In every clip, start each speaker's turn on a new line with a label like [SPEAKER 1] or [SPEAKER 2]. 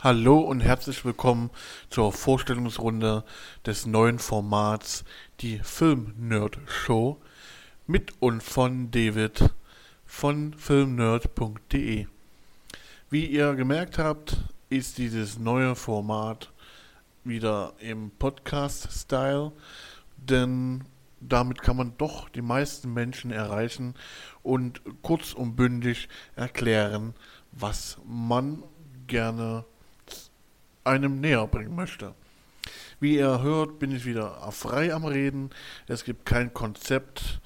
[SPEAKER 1] Hallo und herzlich willkommen zur Vorstellungsrunde des neuen Formats, die Film Nerd Show, mit und von David von filmnerd.de. Wie ihr gemerkt habt, ist dieses neue Format wieder im Podcast-Style, denn damit kann man doch die meisten Menschen erreichen und kurz und bündig erklären, was man gerne einem näher bringen möchte. Wie ihr hört, bin ich wieder frei am Reden. Es gibt kein Konzept,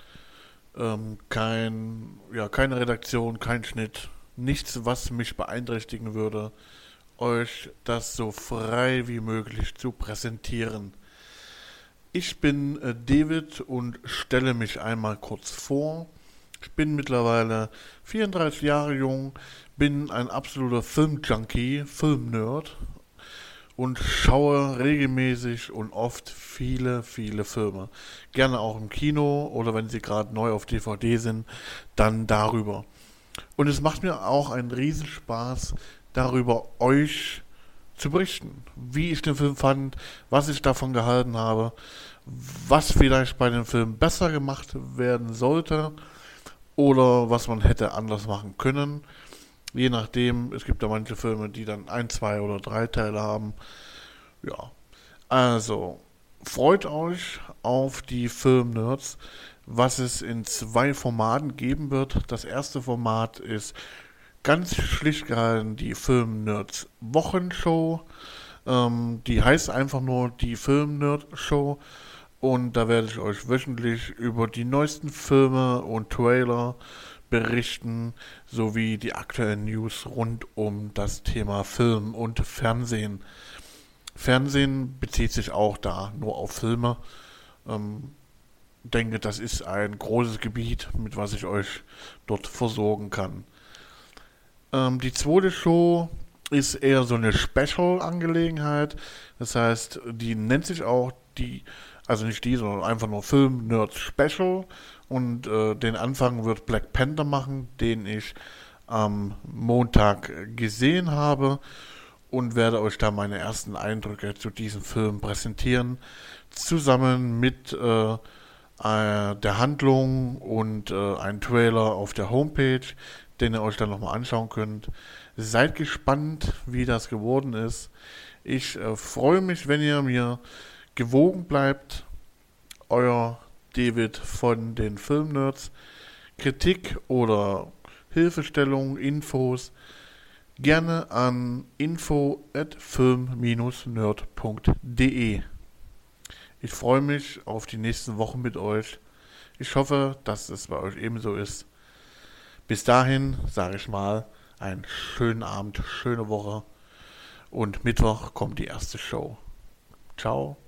[SPEAKER 1] ähm, kein, ja, keine Redaktion, kein Schnitt, nichts, was mich beeinträchtigen würde, euch das so frei wie möglich zu präsentieren. Ich bin äh, David und stelle mich einmal kurz vor. Ich bin mittlerweile 34 Jahre jung, bin ein absoluter Filmjunkie, Filmnerd und schaue regelmäßig und oft viele, viele Filme. Gerne auch im Kino oder wenn sie gerade neu auf DVD sind, dann darüber. Und es macht mir auch einen Riesenspaß, darüber euch zu berichten, wie ich den Film fand, was ich davon gehalten habe, was vielleicht bei dem Film besser gemacht werden sollte oder was man hätte anders machen können. Je nachdem, es gibt ja manche Filme, die dann ein, zwei oder drei Teile haben. Ja, also freut euch auf die Filmnerds, was es in zwei Formaten geben wird. Das erste Format ist ganz schlicht gehalten die Filmnerds Wochenshow. Ähm, die heißt einfach nur die Filmnerd Show. Und da werde ich euch wöchentlich über die neuesten Filme und Trailer berichten, sowie die aktuellen News rund um das Thema Film und Fernsehen. Fernsehen bezieht sich auch da nur auf Filme. Ähm, denke, das ist ein großes Gebiet, mit was ich euch dort versorgen kann. Ähm, die zweite Show ist eher so eine Special-Angelegenheit. Das heißt, die nennt sich auch die, also nicht die, sondern einfach nur Film Nerds Special. Und äh, den Anfang wird Black Panther machen, den ich am Montag gesehen habe und werde euch da meine ersten Eindrücke zu diesem Film präsentieren, zusammen mit äh, äh, der Handlung und äh, ein Trailer auf der Homepage, den ihr euch dann nochmal anschauen könnt. Seid gespannt, wie das geworden ist. Ich äh, freue mich, wenn ihr mir gewogen bleibt. Euer David von den Filmnerds. Kritik oder Hilfestellung, Infos gerne an info at film-nerd.de. Ich freue mich auf die nächsten Wochen mit euch. Ich hoffe, dass es bei euch ebenso ist. Bis dahin sage ich mal einen schönen Abend, schöne Woche und Mittwoch kommt die erste Show. Ciao.